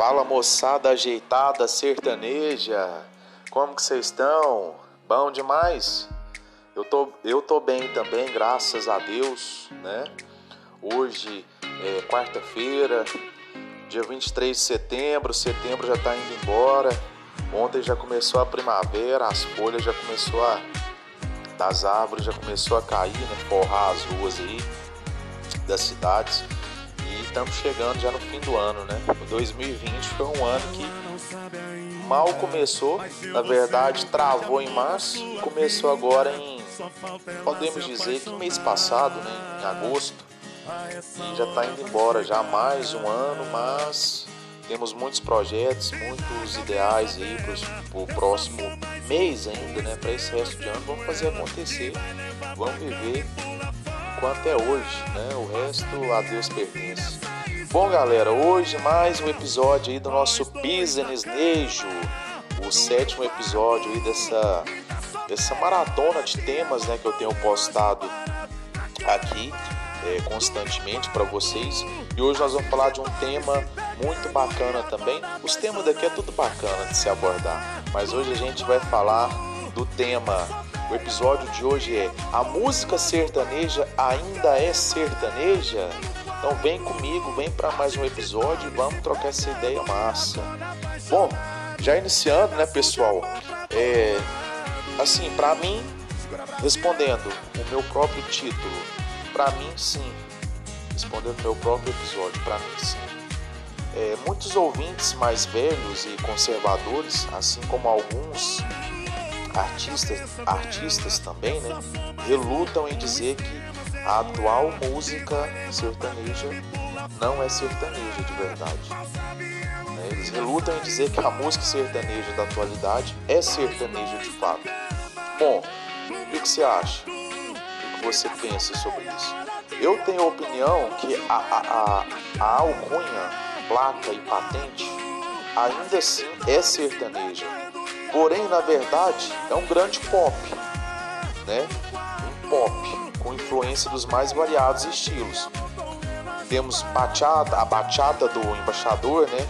Fala moçada ajeitada sertaneja, como que vocês estão? Bom demais? Eu tô, eu tô bem também, graças a Deus, né? Hoje é quarta-feira, dia 23 de setembro, setembro já tá indo embora. Ontem já começou a primavera, as folhas já começou a das árvores já começou a cair, né? Forrar as ruas aí das cidades estamos chegando já no fim do ano, né? O 2020 foi um ano que mal começou, na verdade travou em março, começou agora em, podemos dizer que mês passado, né? Em agosto, e já está indo embora já mais um ano, mas temos muitos projetos, muitos ideais aí para o próximo mês ainda, né? Para esse resto de ano, vamos fazer acontecer, vamos viver enquanto é hoje, né? O resto a Deus pertence. Bom, galera, hoje mais um episódio aí do nosso Business Nejo, o sétimo episódio aí dessa dessa maratona de temas, né, que eu tenho postado aqui é, constantemente para vocês. E hoje nós vamos falar de um tema muito bacana também. Os temas daqui é tudo bacana de se abordar, mas hoje a gente vai falar do tema o episódio de hoje é A música sertaneja ainda é sertaneja? Então vem comigo, vem para mais um episódio e vamos trocar essa ideia massa. Bom, já iniciando, né, pessoal? É, assim, para mim, respondendo o meu próprio título, para mim sim. Respondendo o meu próprio episódio, para mim sim. É, muitos ouvintes mais velhos e conservadores, assim como alguns artistas, artistas também, né, relutam em dizer que a atual música sertaneja não é sertaneja de verdade. Eles relutam em dizer que a música sertaneja da atualidade é sertaneja de fato. Bom, o que você acha? O que você pensa sobre isso? Eu tenho a opinião que a, a, a, a alcunha, placa e patente ainda assim é sertaneja Porém, na verdade, é um grande pop, né? Um pop com influência dos mais variados estilos. Temos bachata, a bachata do embaixador, né?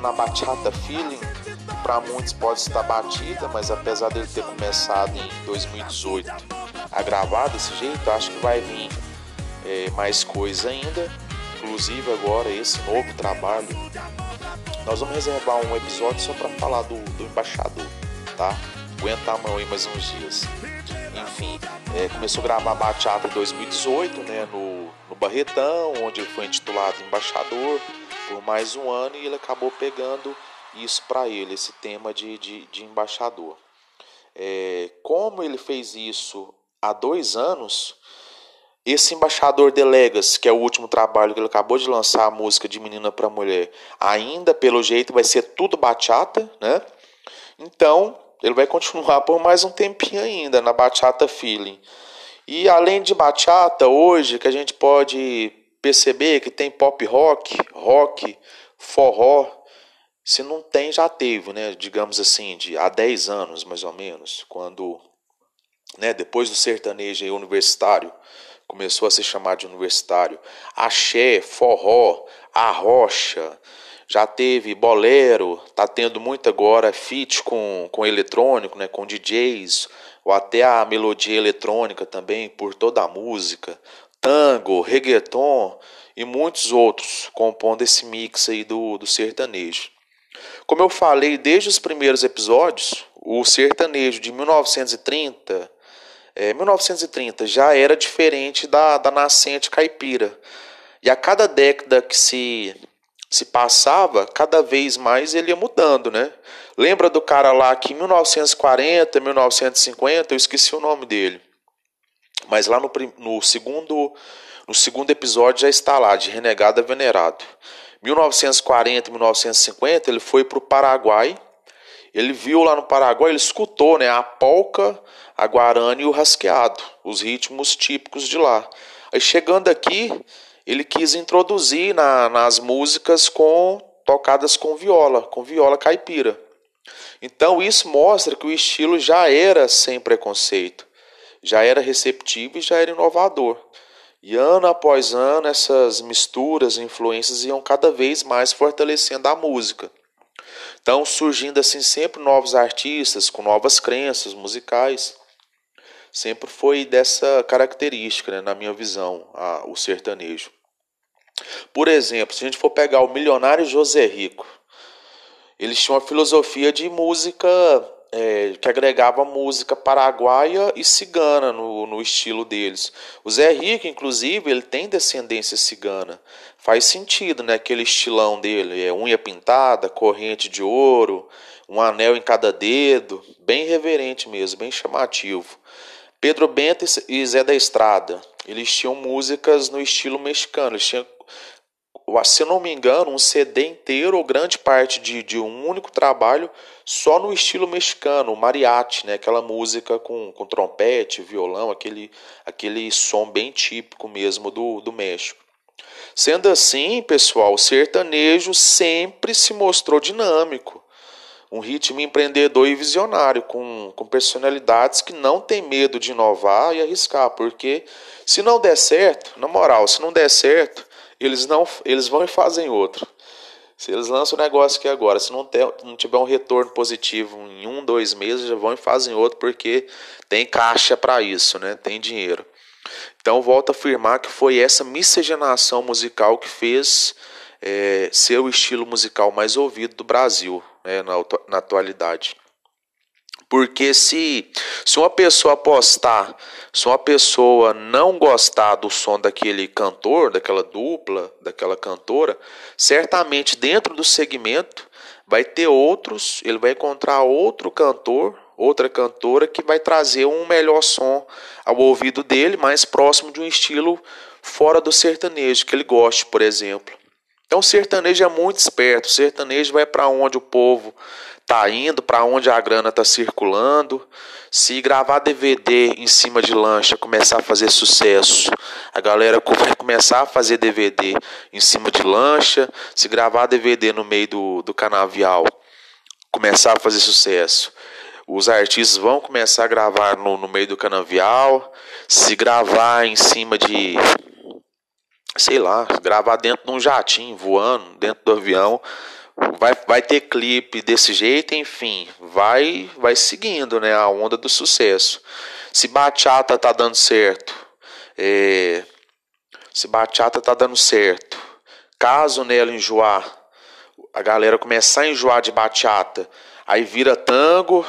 Na bachata feeling, para muitos pode estar batida, mas apesar dele ter começado em 2018 a gravar desse jeito, acho que vai vir é, mais coisa ainda. Inclusive agora esse novo trabalho nós vamos reservar um episódio só para falar do, do embaixador, tá? Aguenta a mão aí mais uns dias. Enfim, é, começou a gravar Bachata em 2018, né? No, no Barretão, onde ele foi intitulado embaixador por mais um ano e ele acabou pegando isso para ele, esse tema de, de, de embaixador. É, como ele fez isso há dois anos, esse Embaixador de Legas, que é o último trabalho que ele acabou de lançar, a música de Menina para Mulher, ainda pelo jeito vai ser tudo bachata, né? Então, ele vai continuar por mais um tempinho ainda na bachata feeling. E além de bachata, hoje que a gente pode perceber que tem pop rock, rock, forró, se não tem já teve, né? Digamos assim, de há 10 anos mais ou menos, quando né, depois do sertanejo universitário, começou a se chamar de universitário. Axé, forró, arrocha, já teve bolero, tá tendo muito agora feat com, com eletrônico, né, com DJs, ou até a melodia eletrônica também por toda a música, tango, reggaeton e muitos outros compondo esse mix aí do, do sertanejo. Como eu falei desde os primeiros episódios, o sertanejo de 1930 é, 1930 já era diferente da, da nascente caipira. E a cada década que se, se passava, cada vez mais ele ia mudando, né? Lembra do cara lá que em 1940, 1950, eu esqueci o nome dele. Mas lá no, no segundo no segundo episódio já está lá, de Renegado a Venerado. 1940, 1950, ele foi para o Paraguai. Ele viu lá no Paraguai, ele escutou né, a polca a guarani e o rasqueado, os ritmos típicos de lá. Aí chegando aqui, ele quis introduzir na, nas músicas com tocadas com viola, com viola caipira. Então isso mostra que o estilo já era sem preconceito, já era receptivo e já era inovador. E ano após ano, essas misturas, influências iam cada vez mais fortalecendo a música. Então, surgindo assim sempre novos artistas com novas crenças musicais. Sempre foi dessa característica, né, na minha visão, a, o sertanejo. Por exemplo, se a gente for pegar o milionário José Rico, eles tinham uma filosofia de música é, que agregava música paraguaia e cigana no, no estilo deles. O Zé Rico, inclusive, ele tem descendência cigana. Faz sentido, né? Aquele estilão dele, é unha pintada, corrente de ouro, um anel em cada dedo, bem reverente mesmo, bem chamativo. Pedro Bento e Zé da Estrada, eles tinham músicas no estilo mexicano, eles tinham se não me engano, um CD inteiro ou grande parte de, de um único trabalho só no estilo mexicano, mariachi, né? aquela música com, com trompete, violão, aquele, aquele som bem típico mesmo do, do México. Sendo assim, pessoal, o sertanejo sempre se mostrou dinâmico, um ritmo empreendedor e visionário, com, com personalidades que não tem medo de inovar e arriscar, porque se não der certo, na moral, se não der certo, eles não eles vão e fazem outro. Se eles lançam o negócio aqui agora, se não, ter, não tiver um retorno positivo em um, dois meses, já vão e fazem outro porque tem caixa para isso, né? Tem dinheiro. Então volto a afirmar que foi essa miscigenação musical que fez é, ser o estilo musical mais ouvido do Brasil né, na, na atualidade. Porque se, se uma pessoa apostar, se uma pessoa não gostar do som daquele cantor, daquela dupla, daquela cantora, certamente dentro do segmento vai ter outros, ele vai encontrar outro cantor, outra cantora que vai trazer um melhor som ao ouvido dele, mais próximo de um estilo fora do sertanejo que ele goste, por exemplo. Então o sertanejo é muito esperto, o sertanejo vai para onde o povo tá indo, para onde a grana tá circulando. Se gravar DVD em cima de lancha começar a fazer sucesso, a galera vai começar a fazer DVD em cima de lancha. Se gravar DVD no meio do, do canavial começar a fazer sucesso, os artistas vão começar a gravar no, no meio do canavial. Se gravar em cima de sei lá, gravar dentro de um jatinho voando, dentro do avião, vai, vai ter clipe desse jeito, enfim, vai vai seguindo, né, a onda do sucesso. Se bachata tá dando certo, é, se bachata tá dando certo, caso nela enjoar, a galera começar a enjoar de bachata, aí vira tango,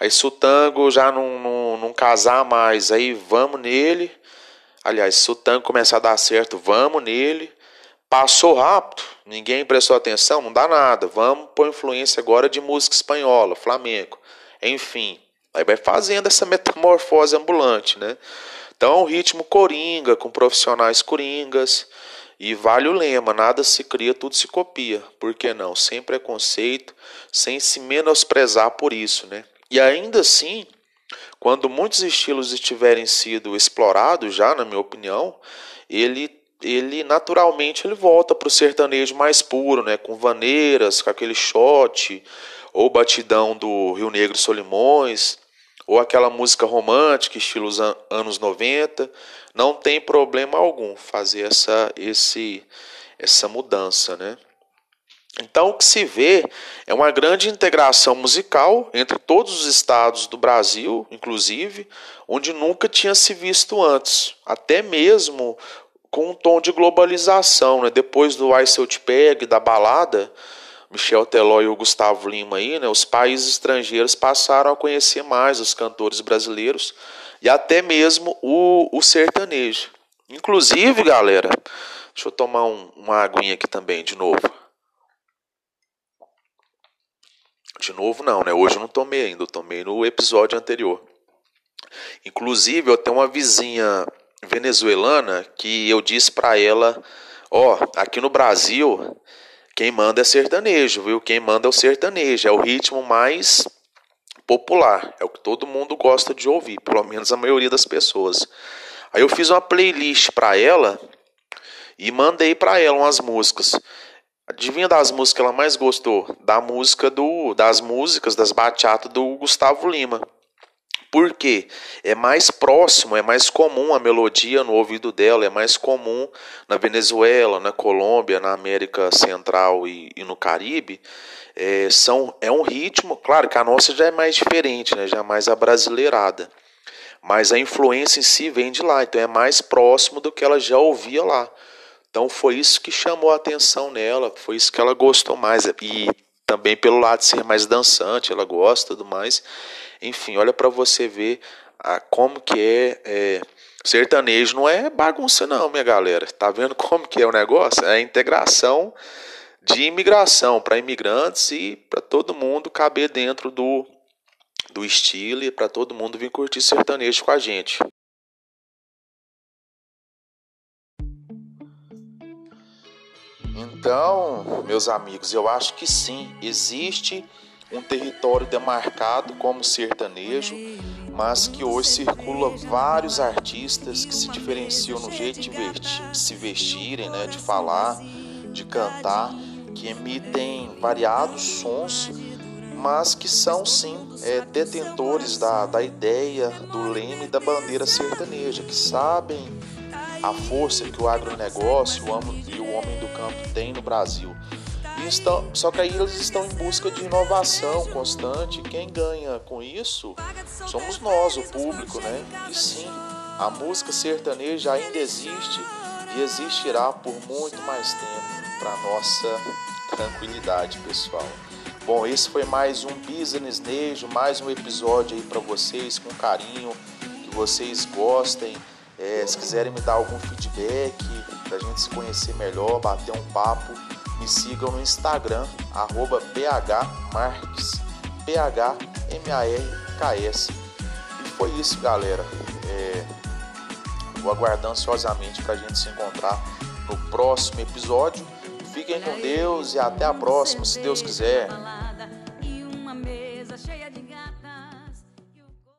aí se o tango já não, não, não casar mais, aí vamos nele, aliás, se o tango começar a dar certo, vamos nele, Passou rápido, ninguém prestou atenção, não dá nada. Vamos por influência agora de música espanhola, flamenco. Enfim, aí vai fazendo essa metamorfose ambulante, né? Então é um ritmo coringa, com profissionais coringas. E vale o lema: nada se cria, tudo se copia. Por que não? Sem preconceito, sem se menosprezar por isso, né? E ainda assim, quando muitos estilos estiverem sido explorados já, na minha opinião, ele ele naturalmente ele volta para o sertanejo mais puro, né, com vaneiras, com aquele shot, ou batidão do Rio Negro Solimões, ou aquela música romântica, estilo anos 90, não tem problema algum fazer essa, esse, essa mudança, né? Então, o que se vê é uma grande integração musical entre todos os estados do Brasil, inclusive, onde nunca tinha se visto antes. Até mesmo com um tom de globalização, né? Depois do Ice Out Peg, da balada, Michel Teló e o Gustavo Lima aí, né? Os países estrangeiros passaram a conhecer mais os cantores brasileiros e até mesmo o, o sertanejo. Inclusive, galera, deixa eu tomar um, uma aguinha aqui também, de novo. De novo não, né? Hoje eu não tomei ainda, eu tomei no episódio anterior. Inclusive, eu tenho uma vizinha venezuelana que eu disse para ela, ó, oh, aqui no Brasil quem manda é sertanejo, viu? Quem manda é o sertanejo, é o ritmo mais popular, é o que todo mundo gosta de ouvir, pelo menos a maioria das pessoas. Aí eu fiz uma playlist para ela e mandei para ela umas músicas. Adivinha das músicas que ela mais gostou? Da música do das músicas das bachatas do Gustavo Lima. Porque é mais próximo, é mais comum a melodia no ouvido dela, é mais comum na Venezuela, na Colômbia, na América Central e, e no Caribe. É, são, é um ritmo, claro que a nossa já é mais diferente, né, já é mais abrasileirada. Mas a influência em si vem de lá, então é mais próximo do que ela já ouvia lá. Então foi isso que chamou a atenção nela, foi isso que ela gostou mais. E também pelo lado de ser mais dançante, ela gosta tudo mais. Enfim, olha para você ver a, como que é, é, sertanejo. Não é bagunça não, minha galera. Tá vendo como que é o negócio? É a integração de imigração para imigrantes e para todo mundo caber dentro do, do estilo e para todo mundo vir curtir sertanejo com a gente. Então, meus amigos, eu acho que sim, existe um território demarcado como sertanejo, mas que hoje circula vários artistas que se diferenciam no jeito de, vestir, se vestirem, né, de falar, de cantar, que emitem variados sons, mas que são sim é, detentores da, da ideia, do leme da bandeira sertaneja, que sabem a força que o agronegócio e o homem do campo tem no Brasil. Estão, só que aí eles estão em busca de inovação constante. Quem ganha com isso somos nós, o público, né? E sim, a música sertaneja ainda existe e existirá por muito mais tempo para nossa tranquilidade, pessoal. Bom, esse foi mais um Business Nejo, mais um episódio aí para vocês com carinho, que vocês gostem. É, se quiserem me dar algum feedback, para a gente se conhecer melhor, bater um papo, me sigam no Instagram, arroba phmarques, P-H-M-A-R-K-S. E foi isso, galera. É, vou aguardando ansiosamente para a gente se encontrar no próximo episódio. Fiquem com Deus e até a próxima, se Deus quiser.